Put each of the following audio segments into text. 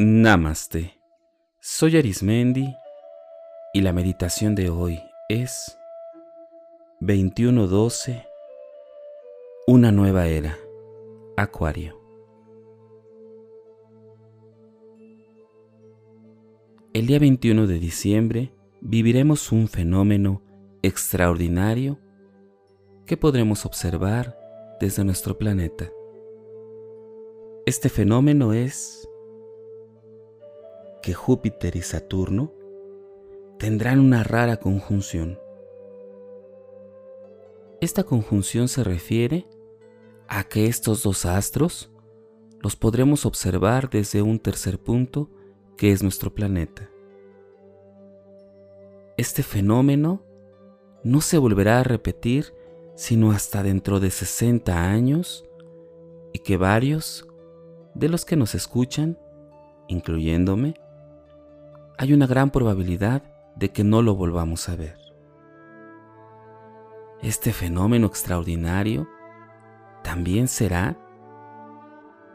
Namaste. Soy Arismendi y la meditación de hoy es 2112 Una nueva era. Acuario. El día 21 de diciembre viviremos un fenómeno extraordinario que podremos observar desde nuestro planeta. Este fenómeno es que Júpiter y Saturno tendrán una rara conjunción. Esta conjunción se refiere a que estos dos astros los podremos observar desde un tercer punto que es nuestro planeta. Este fenómeno no se volverá a repetir sino hasta dentro de 60 años y que varios de los que nos escuchan, incluyéndome, hay una gran probabilidad de que no lo volvamos a ver. Este fenómeno extraordinario también será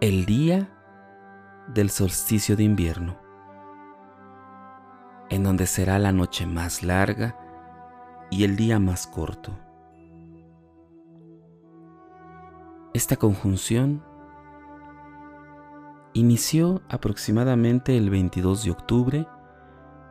el día del solsticio de invierno, en donde será la noche más larga y el día más corto. Esta conjunción inició aproximadamente el 22 de octubre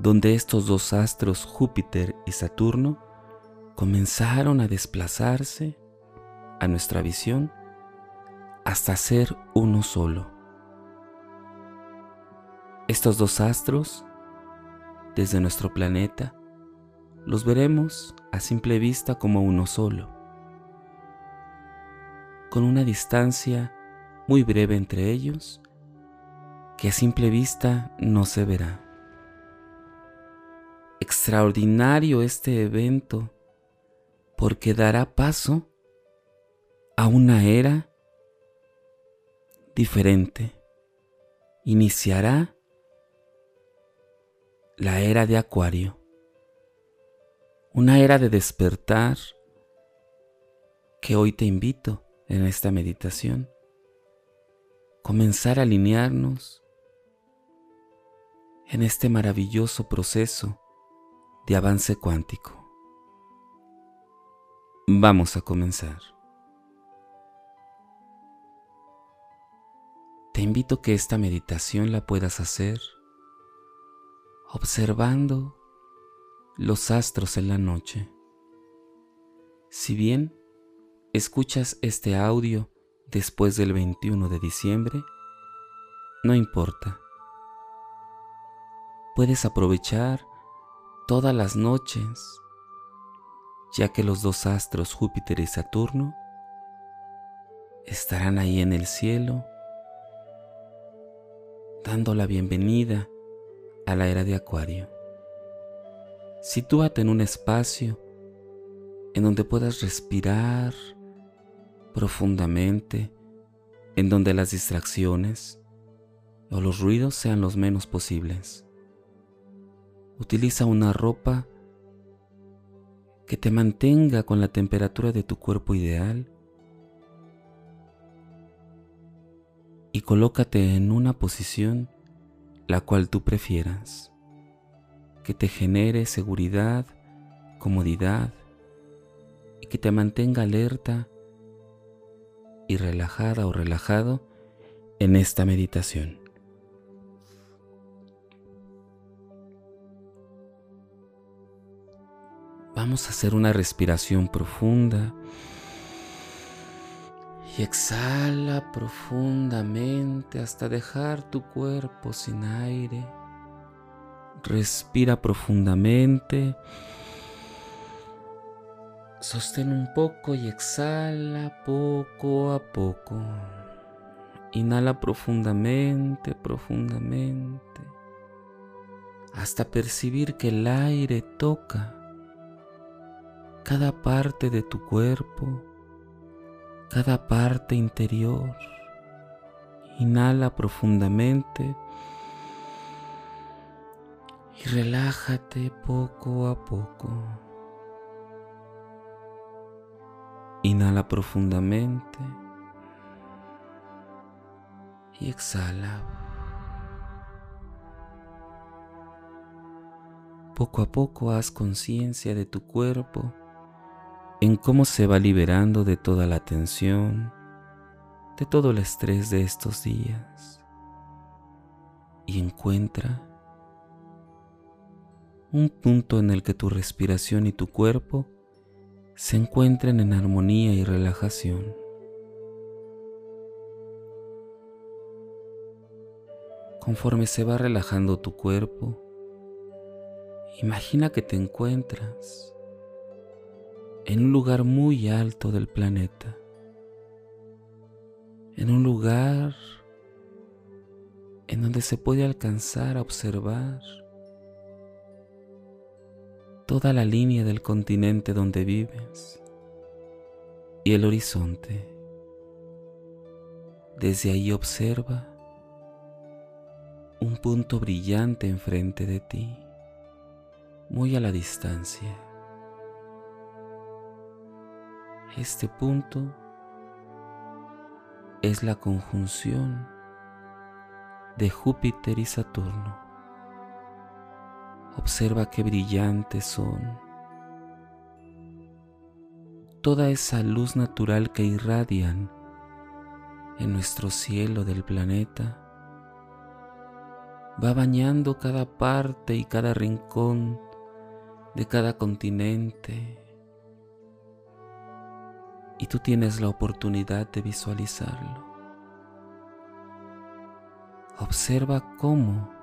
donde estos dos astros, Júpiter y Saturno, comenzaron a desplazarse a nuestra visión hasta ser uno solo. Estos dos astros, desde nuestro planeta, los veremos a simple vista como uno solo, con una distancia muy breve entre ellos que a simple vista no se verá extraordinario este evento porque dará paso a una era diferente. Iniciará la era de Acuario, una era de despertar que hoy te invito en esta meditación. Comenzar a alinearnos en este maravilloso proceso de avance cuántico. Vamos a comenzar. Te invito que esta meditación la puedas hacer observando los astros en la noche. Si bien escuchas este audio después del 21 de diciembre, no importa. Puedes aprovechar todas las noches, ya que los dos astros Júpiter y Saturno estarán ahí en el cielo, dando la bienvenida a la era de Acuario. Sitúate en un espacio en donde puedas respirar profundamente, en donde las distracciones o los ruidos sean los menos posibles. Utiliza una ropa que te mantenga con la temperatura de tu cuerpo ideal y colócate en una posición la cual tú prefieras, que te genere seguridad, comodidad y que te mantenga alerta y relajada o relajado en esta meditación. Vamos a hacer una respiración profunda. Y exhala profundamente hasta dejar tu cuerpo sin aire. Respira profundamente. Sostén un poco y exhala poco a poco. Inhala profundamente, profundamente, hasta percibir que el aire toca cada parte de tu cuerpo, cada parte interior. Inhala profundamente y relájate poco a poco. Inhala profundamente y exhala. Poco a poco haz conciencia de tu cuerpo en cómo se va liberando de toda la tensión, de todo el estrés de estos días. Y encuentra un punto en el que tu respiración y tu cuerpo se encuentren en armonía y relajación. Conforme se va relajando tu cuerpo, imagina que te encuentras en un lugar muy alto del planeta, en un lugar en donde se puede alcanzar a observar toda la línea del continente donde vives y el horizonte. Desde ahí observa un punto brillante enfrente de ti, muy a la distancia. Este punto es la conjunción de Júpiter y Saturno. Observa qué brillantes son. Toda esa luz natural que irradian en nuestro cielo del planeta va bañando cada parte y cada rincón de cada continente. Y tú tienes la oportunidad de visualizarlo. Observa cómo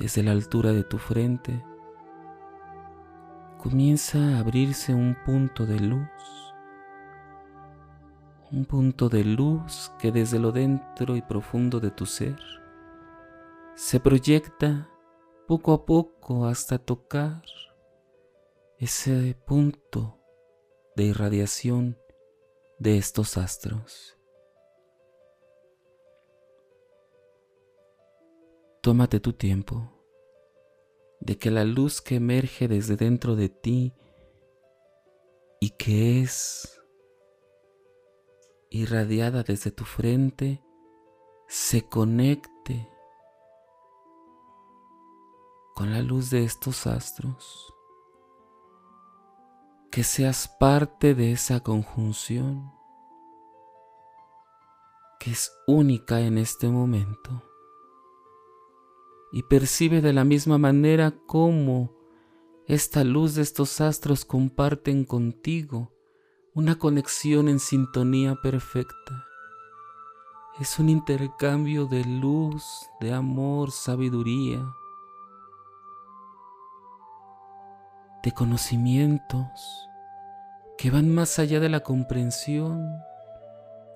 desde la altura de tu frente, comienza a abrirse un punto de luz, un punto de luz que desde lo dentro y profundo de tu ser se proyecta poco a poco hasta tocar ese punto de irradiación de estos astros. Tómate tu tiempo de que la luz que emerge desde dentro de ti y que es irradiada desde tu frente se conecte con la luz de estos astros. Que seas parte de esa conjunción que es única en este momento y percibe de la misma manera cómo esta luz de estos astros comparten contigo una conexión en sintonía perfecta. Es un intercambio de luz, de amor, sabiduría, de conocimientos que van más allá de la comprensión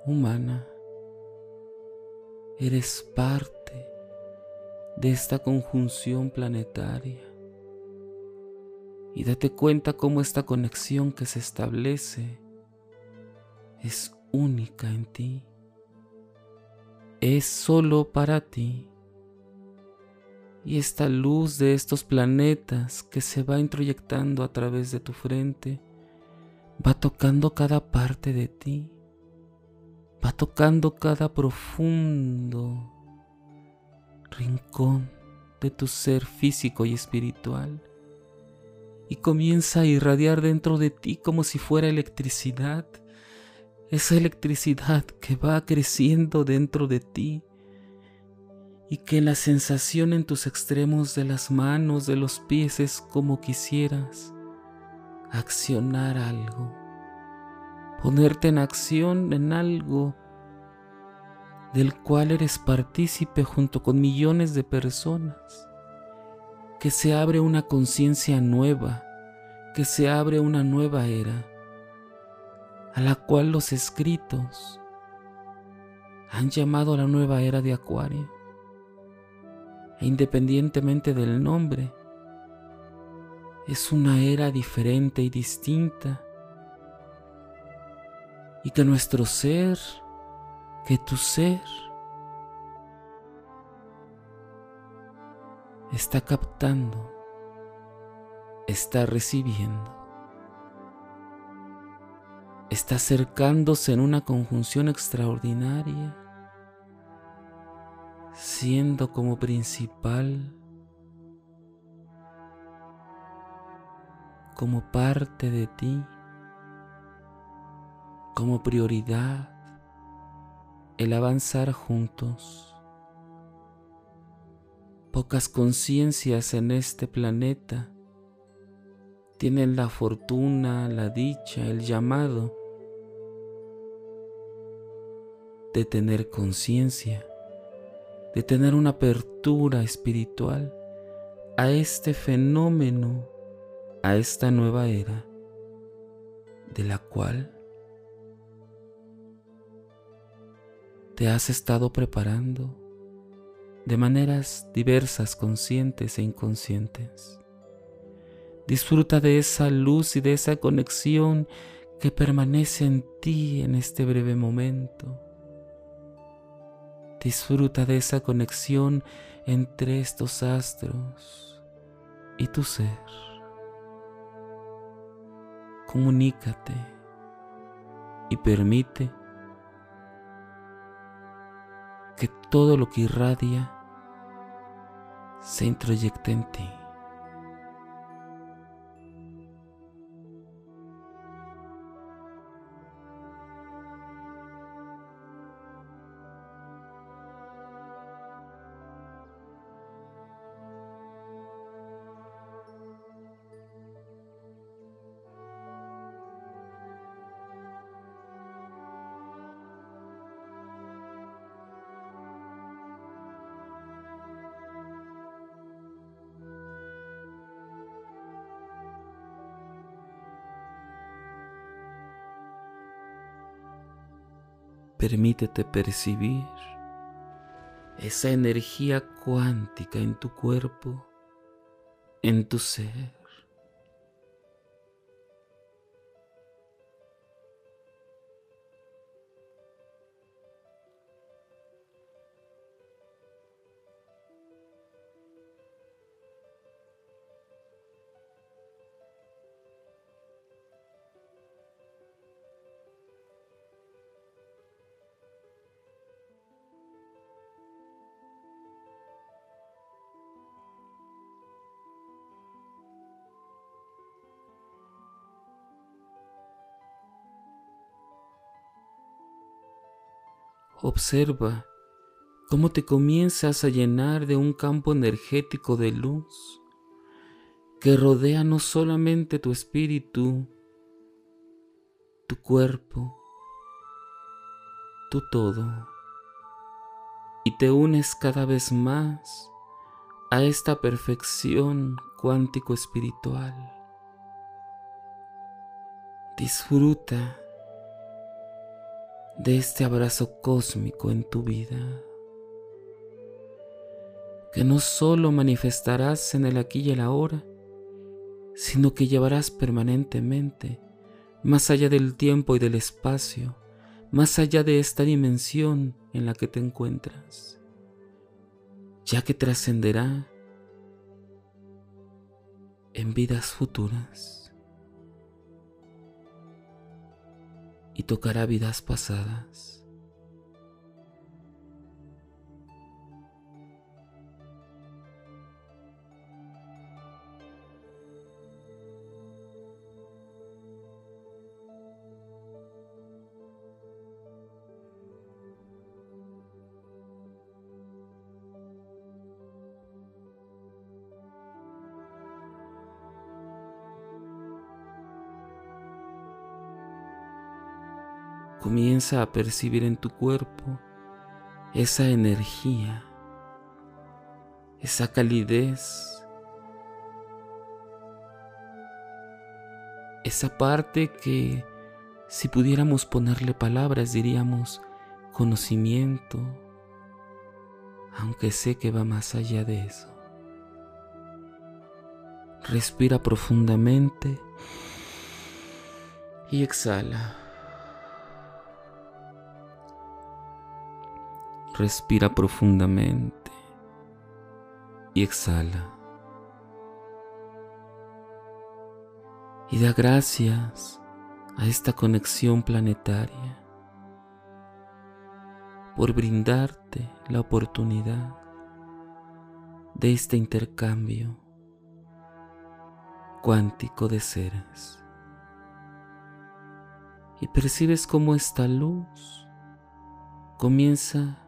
humana. Eres parte de esta conjunción planetaria. Y date cuenta cómo esta conexión que se establece es única en ti. Es solo para ti. Y esta luz de estos planetas que se va introyectando a través de tu frente va tocando cada parte de ti. Va tocando cada profundo rincón de tu ser físico y espiritual y comienza a irradiar dentro de ti como si fuera electricidad, esa electricidad que va creciendo dentro de ti y que la sensación en tus extremos de las manos, de los pies es como quisieras accionar algo, ponerte en acción en algo del cual eres partícipe junto con millones de personas, que se abre una conciencia nueva, que se abre una nueva era, a la cual los escritos han llamado la nueva era de Acuario. Independientemente del nombre, es una era diferente y distinta, y que nuestro ser que tu ser está captando, está recibiendo, está acercándose en una conjunción extraordinaria, siendo como principal, como parte de ti, como prioridad, el avanzar juntos. Pocas conciencias en este planeta tienen la fortuna, la dicha, el llamado de tener conciencia de tener una apertura espiritual a este fenómeno, a esta nueva era, de la cual te has estado preparando de maneras diversas, conscientes e inconscientes. Disfruta de esa luz y de esa conexión que permanece en ti en este breve momento. Disfruta de esa conexión entre estos astros y tu ser. Comunícate y permite que todo lo que irradia se introyecte en ti. Permítete percibir esa energía cuántica en tu cuerpo, en tu ser. Observa cómo te comienzas a llenar de un campo energético de luz que rodea no solamente tu espíritu, tu cuerpo, tu todo, y te unes cada vez más a esta perfección cuántico espiritual. Disfruta de este abrazo cósmico en tu vida, que no solo manifestarás en el aquí y el ahora, sino que llevarás permanentemente, más allá del tiempo y del espacio, más allá de esta dimensión en la que te encuentras, ya que trascenderá en vidas futuras. Y tocará vidas pasadas. Comienza a percibir en tu cuerpo esa energía, esa calidez, esa parte que si pudiéramos ponerle palabras diríamos conocimiento, aunque sé que va más allá de eso. Respira profundamente y exhala. Respira profundamente y exhala. Y da gracias a esta conexión planetaria por brindarte la oportunidad de este intercambio cuántico de seres. Y percibes cómo esta luz comienza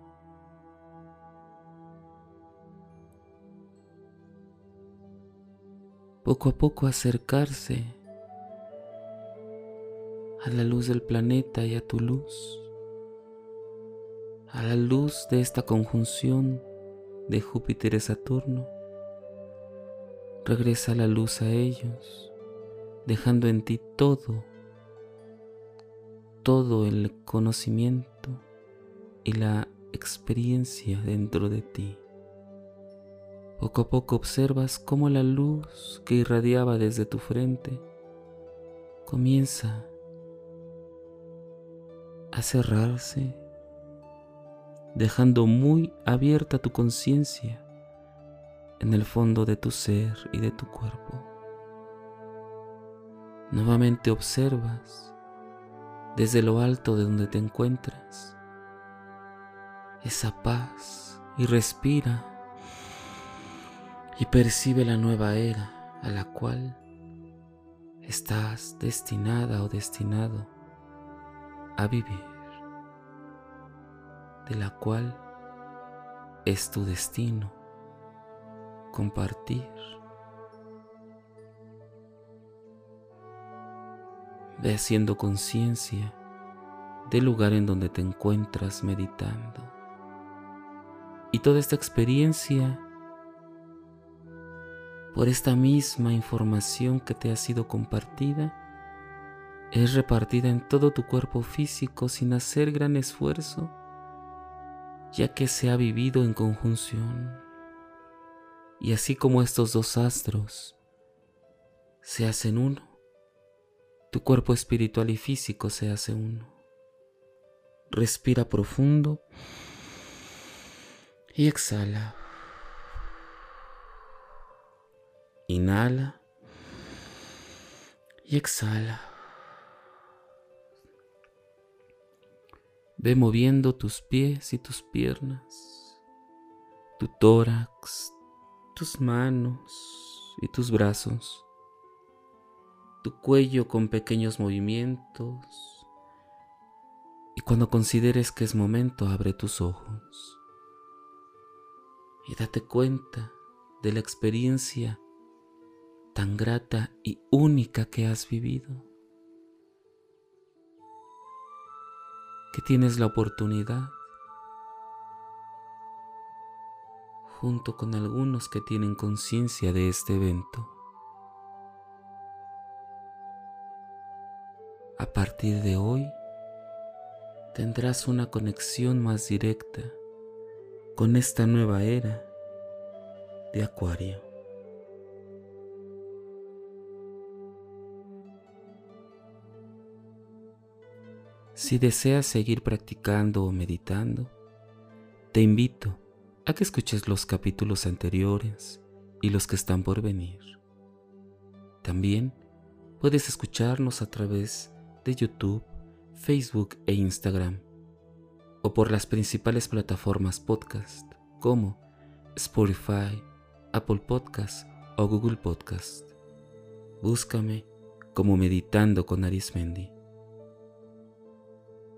poco a poco acercarse a la luz del planeta y a tu luz, a la luz de esta conjunción de Júpiter y Saturno. Regresa la luz a ellos, dejando en ti todo, todo el conocimiento y la experiencia dentro de ti. Poco a poco observas cómo la luz que irradiaba desde tu frente comienza a cerrarse, dejando muy abierta tu conciencia en el fondo de tu ser y de tu cuerpo. Nuevamente observas desde lo alto de donde te encuentras esa paz y respira y percibe la nueva era a la cual estás destinada o destinado a vivir, de la cual es tu destino compartir. Ve haciendo conciencia del lugar en donde te encuentras meditando. Y toda esta experiencia por esta misma información que te ha sido compartida, es repartida en todo tu cuerpo físico sin hacer gran esfuerzo, ya que se ha vivido en conjunción. Y así como estos dos astros se hacen uno, tu cuerpo espiritual y físico se hace uno. Respira profundo y exhala. Inhala y exhala. Ve moviendo tus pies y tus piernas, tu tórax, tus manos y tus brazos, tu cuello con pequeños movimientos. Y cuando consideres que es momento, abre tus ojos y date cuenta de la experiencia tan grata y única que has vivido, que tienes la oportunidad, junto con algunos que tienen conciencia de este evento, a partir de hoy tendrás una conexión más directa con esta nueva era de Acuario. Si deseas seguir practicando o meditando, te invito a que escuches los capítulos anteriores y los que están por venir. También puedes escucharnos a través de YouTube, Facebook e Instagram, o por las principales plataformas podcast como Spotify, Apple Podcast o Google Podcast. Búscame como Meditando con Arismendi.